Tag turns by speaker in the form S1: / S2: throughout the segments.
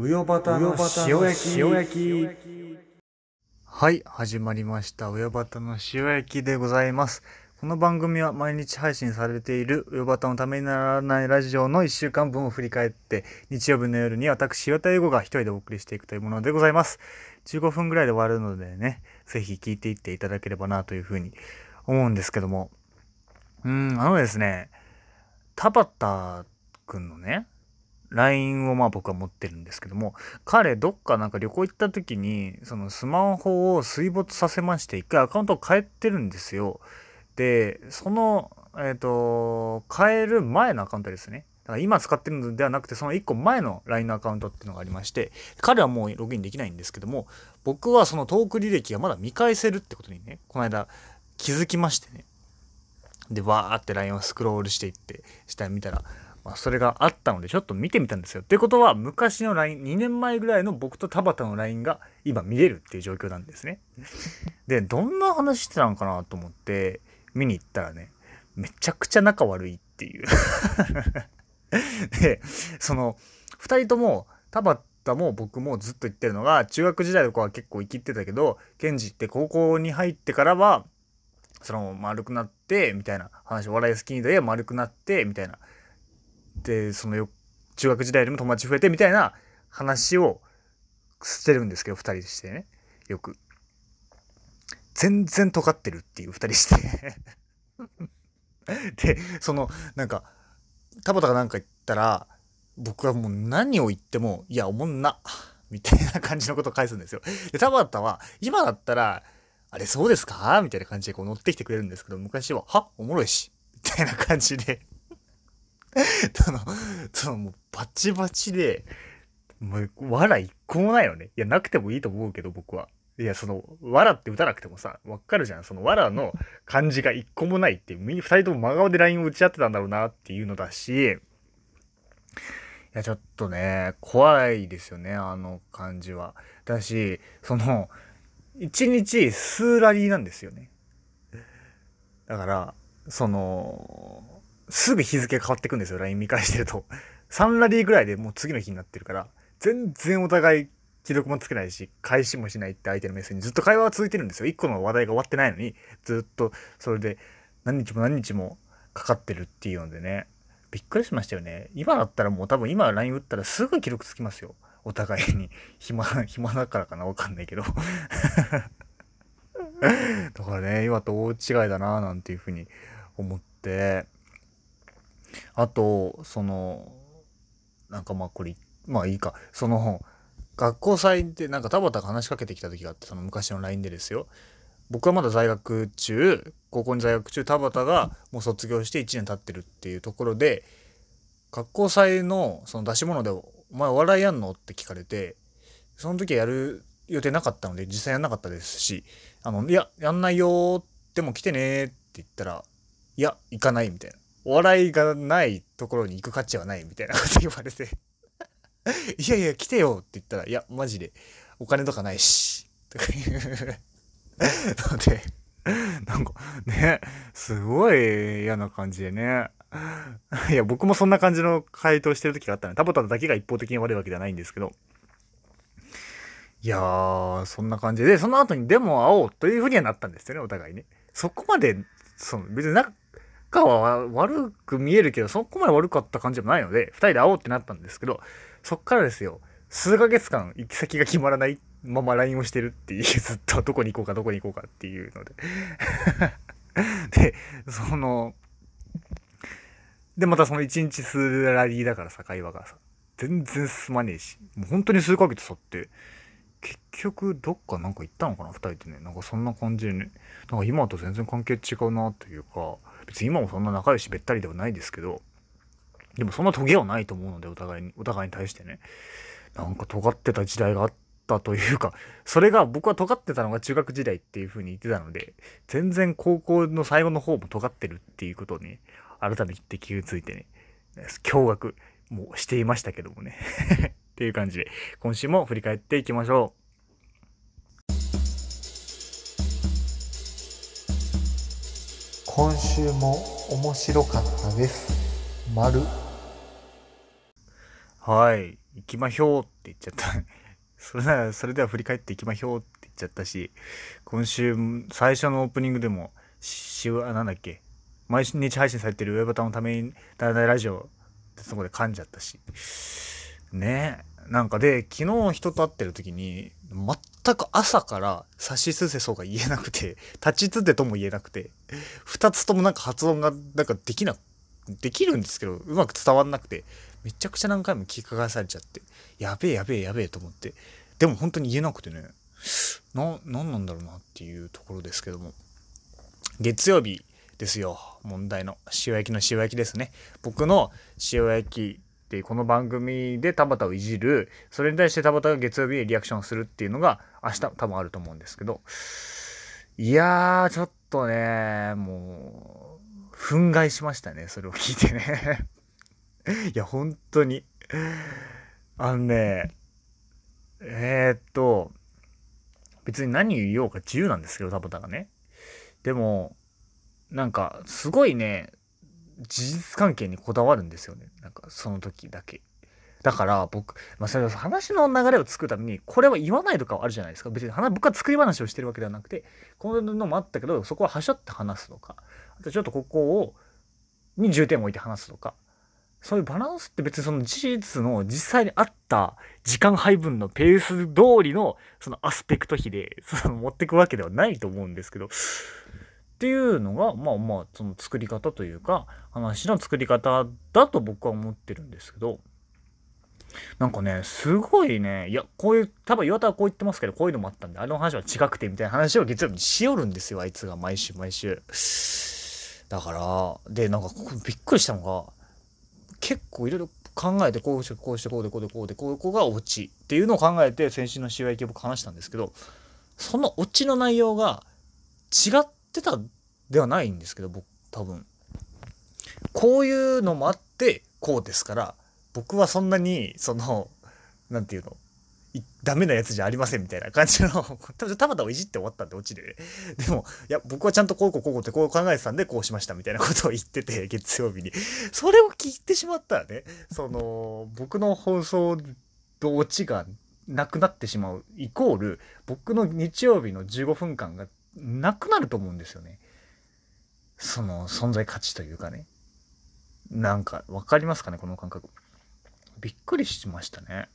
S1: うよばたの塩焼き塩焼き
S2: はい、始まりました。うよばたの塩焼きでございます。この番組は毎日配信されているうよばたのためにならないラジオの1週間分を振り返って、日曜日の夜に私、岩田優吾が一人でお送りしていくというものでございます。15分ぐらいで終わるのでね、ぜひ聞いていっていただければなというふうに思うんですけども。うーん、あのですね、田畑くんのね、LINE をまあ僕は持ってるんですけども、彼どっかなんか旅行行った時に、そのスマホを水没させまして、一回アカウントを変えてるんですよ。で、その、えっ、と、変える前のアカウントですね。だから今使ってるのではなくて、その1個前の LINE のアカウントっていうのがありまして、彼はもうログインできないんですけども、僕はそのトーク履歴がまだ見返せるってことにね、この間気づきましてね。で、わーって LINE をスクロールしていって、下に見たら、まあ、それがあったのでちょっと見てみたんですよ。ってことは昔の LINE、2年前ぐらいの僕と田畑の LINE が今見れるっていう状況なんですね。で、どんな話してたのかなと思って見に行ったらね、めちゃくちゃ仲悪いっていう。で、その、2人とも田畑も僕もずっと言ってるのが中学時代とかは結構生きってたけどケンジって高校に入ってからはその丸くなってみたいな話お笑い好きにで丸くなってみたいなでその中学時代でも友達増えてみたいな話をしてるんですけど2人でしてね。よく。全然尖ってるっていう2人して。でそのなんか田畑が何か言ったら僕はもう何を言ってもいやおもんなみたいな感じのことを返すんですよ。で田畑は今だったらあれそうですか？みたいな感じでこう乗ってきてくれるんですけど昔はは？おもろいし。みたいな感じで。その、そのもうバチバチで、もう、笑一個もないよね。いや、なくてもいいと思うけど、僕は。いや、その、笑って打たなくてもさ、わかるじゃん。その、笑の感じが一個もないっていう、み二人とも真顔で LINE を打ち合ってたんだろうなっていうのだし、いや、ちょっとね、怖いですよね、あの感じは。だし、その、一日数ラリーなんですよね。だから、その、すぐ日付変わってくんですよ、LINE 見返してると。3ラリーぐらいでもう次の日になってるから、全然お互い既読もつけないし、返しもしないって相手のメッセージにずっと会話は続いてるんですよ。1個の話題が終わってないのに、ずっとそれで何日も何日もかかってるっていうのでね、びっくりしましたよね。今だったらもう多分今 LINE 打ったらすぐ記録つきますよ。お互いに。暇、暇だからかなわかんないけど。だからね、今と大違いだなぁなんていうふうに思って、あと、その、なんかまあこれ、まあいいか。その、学校祭でなんか田畑が話しかけてきた時があって、その昔の LINE でですよ。僕はまだ在学中、高校に在学中、田畑がもう卒業して1年経ってるっていうところで、学校祭のその出し物で、お前お笑いやんのって聞かれて、その時はやる予定なかったので、実際やんなかったですし、あの、いや、やんないよでも来てねって言ったら、いや、行かないみたいな。お笑いがないところに行く価値はないみたいなこと言われて。いやいや来てよって言ったらいやマジでお金とかないし。とか言う。のでなんかねすごい嫌な感じでね。いや僕もそんな感じの回答してる時があったね田畑だけが一方的に悪いわけではないんですけど。いやーそんな感じでその後にでも会おうというふうにはなったんですよねお互いねそこまでその別になかは悪く見えるけど、そこまで悪かった感じもないので、二人で会おうってなったんですけど、そっからですよ、数ヶ月間行き先が決まらないまま LINE をしてるっていう、ずっとどこに行こうかどこに行こうかっていうので。で、その、で、またその一日数ラリーだからさ、会話がさ、全然進まねえし、もう本当に数ヶ月経って、結局どっかなんか行ったのかな二人でね。なんかそんな感じでね。なんか今と全然関係違うなというか、別に今もそんな仲良しべったりではないですけど、でもそんなトゲはないと思うので、お互いに、お互いに対してね。なんか尖ってた時代があったというか、それが僕は尖ってたのが中学時代っていう風に言ってたので、全然高校の最後の方も尖ってるっていうことをね、改めて気がついてね、驚愕もしていましたけどもね。っていう感じで、今週も振り返っていきましょう
S1: 今週も面白かったです丸。
S2: はい。行きまひょうって言っちゃった。それなら、それでは振り返っていきまひょうって言っちゃったし、今週、最初のオープニングでも、しわ、なんだっけ、毎日配信されてる上ボタンのために、だいだいラジオってそこで噛んじゃったし。ねえ。なんかで、昨日人と会ってる時に、全く朝から差しすせそうが言えなくて、立ちつてとも言えなくて、二つともなんか発音がなんかできな、できるんですけど、うまく伝わんなくて、めちゃくちゃ何回も聞き返されちゃって、やべえやべえやべえと思って、でも本当に言えなくてね、な、なんなんだろうなっていうところですけども。月曜日ですよ、問題の。塩焼きの塩焼きですね。僕の塩焼きってこの番組で田畑をいじる、それに対して田畑が月曜日にリアクションするっていうのが明日多分あると思うんですけど、いやー、ちょっとね、もう、憤慨しましたね、それを聞いてね。いや、本当に。あのね、えー、っと、別に何言おうか自由なんですけど、田畑がね。でも、なんか、すごいね、事実関係にこだわるんですよね。なんか、その時だけ。だから僕、まあ、それ話の流れを作るために、これは言わないとかはあるじゃないですか。別に話僕は作り話をしてるわけではなくて、こういうのもあったけど、そこははしょって話すとか、あとちょっとここを、に重点を置いて話すとか、そういうバランスって別にその事実の実際にあった時間配分のペース通りのそのアスペクト比でその持ってくわけではないと思うんですけど、っていうのが、まあまあ、その作り方というか、話の作り方だと僕は思ってるんですけど、なんかね、すごいね、いや、こういう、多分岩田はこう言ってますけど、こういうのもあったんで、あの話は違くて、みたいな話を月曜日にしよるんですよ、あいつが毎週毎週。だから、で、なんか、びっくりしたのが、結構いろいろ考えて、こうして、こうして、こうで、こうで、こうで、こうこがオチっていうのを考えて、先週の試合系僕話したんですけど、そのオチの内容が違ってたではないんですけど、僕、多分。こういうのもあって、こうですから、僕はそんなに、その、なんていうの、ダメなやつじゃありませんみたいな感じの、多分たまたまいじって終わったんで、オチで。でも、いや、僕はちゃんとこうこうこうこうってこう考えてたんで、こうしましたみたいなことを言ってて、月曜日に。それを聞いてしまったらね、その、僕の放送のオチがなくなってしまう、イコール、僕の日曜日の15分間がなくなると思うんですよね。その、存在価値というかね。なんか、わかりますかね、この感覚。びっくりしましたね。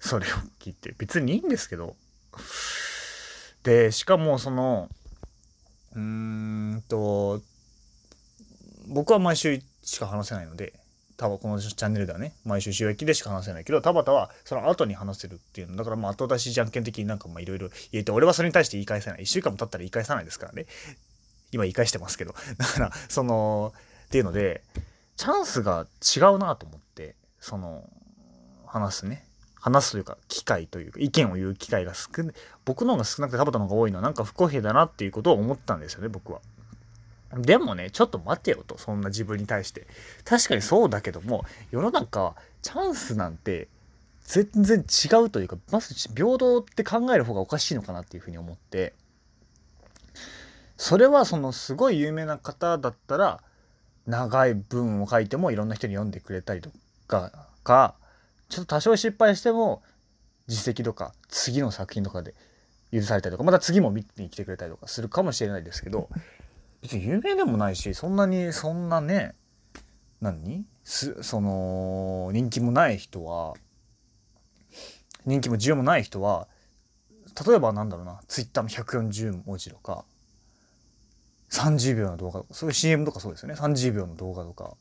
S2: それを聞いて。別にいいんですけど。で、しかもその、うーんと、僕は毎週しか話せないので、多分このチャンネルではね、毎週収益でしか話せないけど、田畑はその後に話せるっていうの。だからまあ後出しじゃんけん的になんかまあいろいろ言えて、俺はそれに対して言い返せない。一週間も経ったら言い返さないですからね。今言い返してますけど。だから、その、っていうので、チャンスが違うなと思って、その、話すね。話すというか、機会というか、意見を言う機会が少ない。僕の方が少なくて田畑の方が多いのはなんか不公平だなっていうことを思ったんですよね、僕は。でもね、ちょっと待てよと、そんな自分に対して。確かにそうだけども、世の中はチャンスなんて全然違うというか、まず平等って考える方がおかしいのかなっていうふうに思って、それはそのすごい有名な方だったら、長い文を書いてもいろんな人に読んでくれたりとか、か、ちょっと多少失敗しても実績とか次の作品とかで許されたりとか、また次も見に来てくれたりとかするかもしれないですけど、別に有名でもないし、そんなに、そんなね、何？す、その、人気もない人は、人気も需要もない人は、例えばなんだろうな、ツイッターの140文字とか、30秒の動画とか、そういう CM とかそうですよね。30秒の動画とか、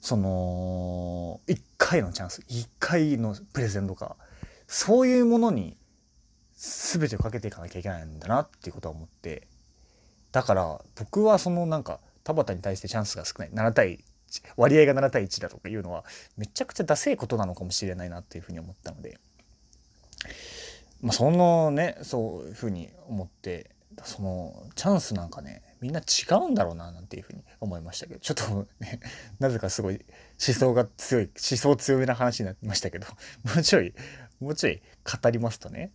S2: その、1回のチャンス、1回のプレゼンとか、そういうものに全てをかけていかなきゃいけないんだなっていうことは思って、だから僕はそのなんか田畑に対してチャンスが少ない7対割合が7対1だとかいうのはめちゃくちゃダセいことなのかもしれないなっていうふうに思ったのでまあそのねそういうふうに思ってそのチャンスなんかねみんな違うんだろうななんていうふうに思いましたけどちょっとね なぜかすごい思想が強い思想強めな話になりましたけどもうちょいもうちょい語りますとね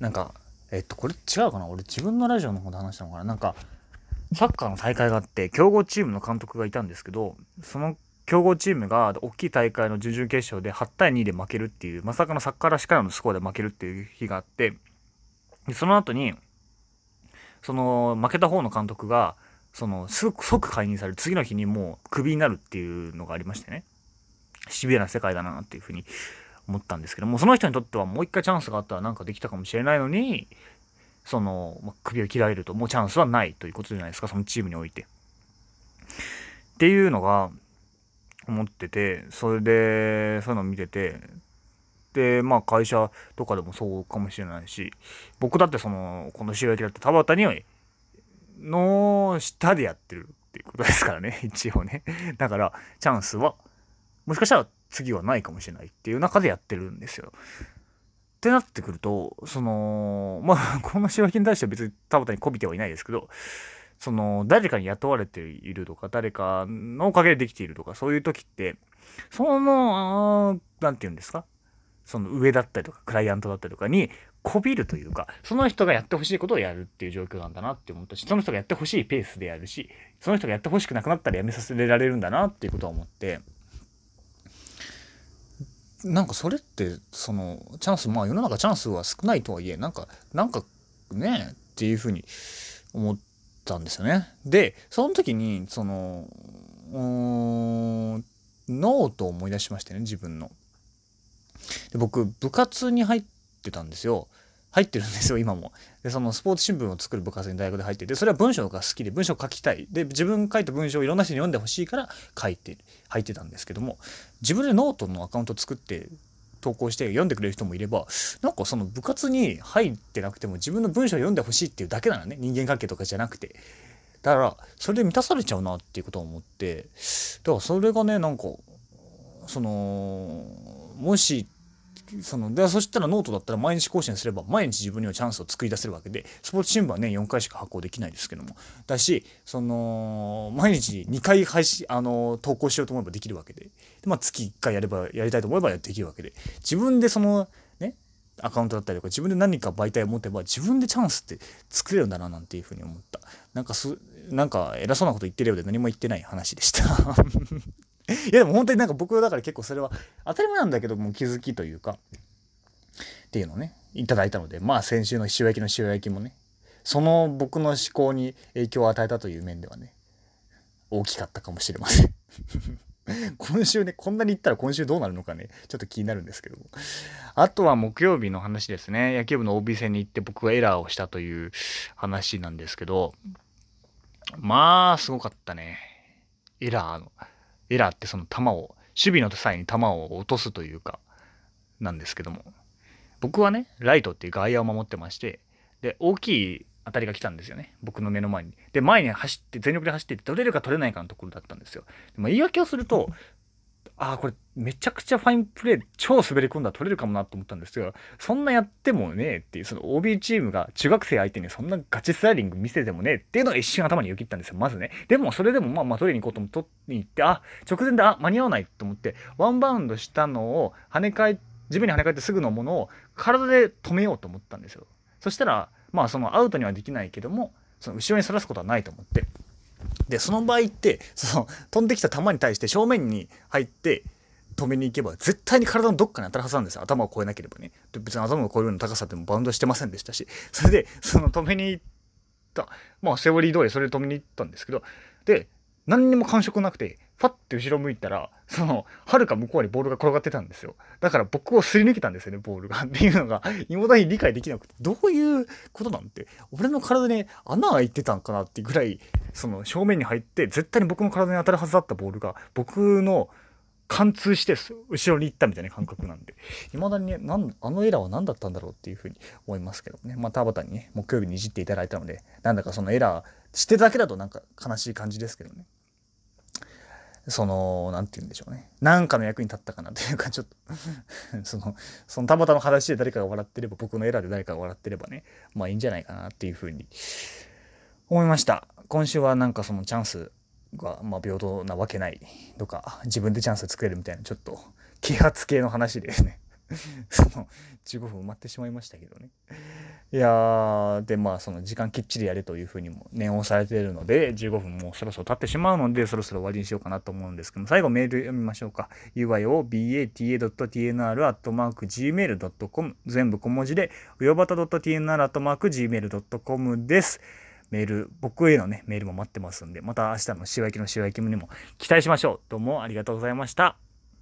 S2: なんかえっと、これ違うかな？俺自分のラジオの方で話したのかな？なんか、サッカーの大会があって、強豪チームの監督がいたんですけど、その強豪チームが大きい大会の準々決勝で8対2で負けるっていうまさかのサッカーらしからのスコアで負けるっていう日があってその後にその負けた方の監督がその即解任される次の日にもうクビになるっていうのがありましてね。シビアな世界だなっていうふうに思ったんですけどもその人にとってはもう一回チャンスがあったらなんかできたかもしれないのにその、まあ、首を切られるともうチャンスはないということじゃないですかそのチームにおいて。っていうのが思っててそれでそういうのを見ててでまあ会社とかでもそうかもしれないし僕だってそのこの収益だって田畑にの下でやってるっていうことですからね一応ねだからチャンスはもしかしたら次はないかもしれないっていう中でやってるんですよ。ってなってくるとそのまあ この仕分けに対しては別に田畑にこびてはいないですけどその誰かに雇われているとか誰かのおかげでできているとかそういう時ってその何て言うんですか？その上だったりとかクライアントだったりとかにこびるというかその人がやってほしいことをやるっていう状況なんだなって思ったしその人がやってほしいペースでやるしその人がやってほしくなくなったらやめさせられるんだなっていうことは思ってなんかそれってそのチャンスまあ世の中チャンスは少ないとはいえなんかなんかねっていうふうに思ったんですよね。でその時にそのノートを思い出しましてね自分の。で僕部活に入ってたんですよ。入ってるんですよ今も。でそのスポーツ新聞を作る部活に大学で入っててそれは文章が好きで文章を書きたい。で自分書いた文章をいろんな人に読んでほしいから書いて入ってたんですけども自分でノートのアカウント作って投稿して読んでくれる人もいればなんかその部活に入ってなくても自分の文章を読んでほしいっていうだけなのね。人間関係とかじゃなくて。だからそれで満たされちゃうなっていうことを思って。だからそれがねなんかそのもしそのでそしたらノートだったら毎日更新すれば毎日自分にはチャンスを作り出せるわけでスポーツ新聞は年4回しか発行できないですけども。だしその毎日2回配信あの投稿しようと思えばできるわけで。で、まあ、月1回やればやりたいと思えばできるわけで。自分でそのねアカウントだったりとか自分で何か媒体を持てば自分でチャンスって作れるんだななんていうふうに思った。なんかすなんか偉そうなこと言ってるようで何も言ってない話でした。いやでも本当になんか僕はだから結構それは当たり前なんだけども気づきというかっていうのをねいただいたのでまあ先週の塩焼きの塩焼きもねその僕の思考に影響を与えたという面ではね大きかったかもしれません。今週ねこんなに言ったら今週どうなるのかねちょっと気になるんですけども。あとは木曜日の話ですね。野球部の OB 戦に行って僕がエラーをしたという話なんですけどまあすごかったね。エラーの。エラーってその球を守備の際に球を落とすというかなんですけども。僕はねライトっていう外野を守ってましてで大きい当たりが来たんですよね。僕の目の前に。で前に走って全力で走って取れるか取れないかのところだったんですよ。でも言い訳をするとああこれめちゃくちゃファインプレー超滑り込んだら取れるかもなと思ったんですけどそんなやってもねえっていうその OB チームが中学生相手にそんなガチスライディング見せてもねえっていうのが一瞬頭によぎったんですよまずね。でもそれでもまあまあ取りに行こうと思って取りに行ってあ直前であ間に合わないと思ってワンバウンドしたのを跳ね返地面に跳ね返ってすぐのものを体で止めようと思ったんですよ。そしたらまあそのアウトにはできないけどもその後ろにそらすことはないと思って。でその場合って その飛んできた球に対して正面に入って止めに行けば絶対に体のどっかに当たるはずなんですよ。頭を越えなければね。で別に頭を越えるような高さでもバウンドしてませんでしたし。それでその止めに行った。まあセオリー通りそれで止めに行ったんですけど。で何にも感触なくてファッて後ろ向いたらそのはるか向こうにボールが転がってたんですよ。だから僕をすり抜けたんですよねボールが。っていうのが未だに理解できなくて。どういうことなんて俺の体に穴開いてたんかなってぐらいその正面に入って絶対に僕の体に当たるはずだったボールが僕の貫通して後ろに行ったみたいな感覚なんで、未だにね、なんあのエラーは何だったんだろうっていうふうに思いますけどね。まあ、田畑にね、木曜日にいじっていただいたので、なんだかそのエラーしてただけだとなんか悲しい感じですけどね。その、なんて言うんでしょうね。なんかの役に立ったかなというか、ちょっと その、その田畑の話で誰かが笑ってれば、僕のエラーで誰かが笑ってればね、まあいいんじゃないかなっていうふうに思いました。今週はなんかそのチャンスが、まあ、平等なわけないとか自分でチャンス作れるみたいなちょっと啓発系の話ですね その15分埋まってしまいましたけどね。いや、で、まあ、その時間きっちりやれというふうにも念をされているので、15分もうそろそろ経ってしまうので、そろそろ終わりにしようかなと思うんですけども、最後メール読みましょうか。uyobata.tnr.gmail.com 全部小文字で、うよばた .tnr.gmail.com です。メール、僕へのね、メールも待ってますんで、また明日の塩焼きの塩焼きにも期待しましょう。どうもありがとうございました。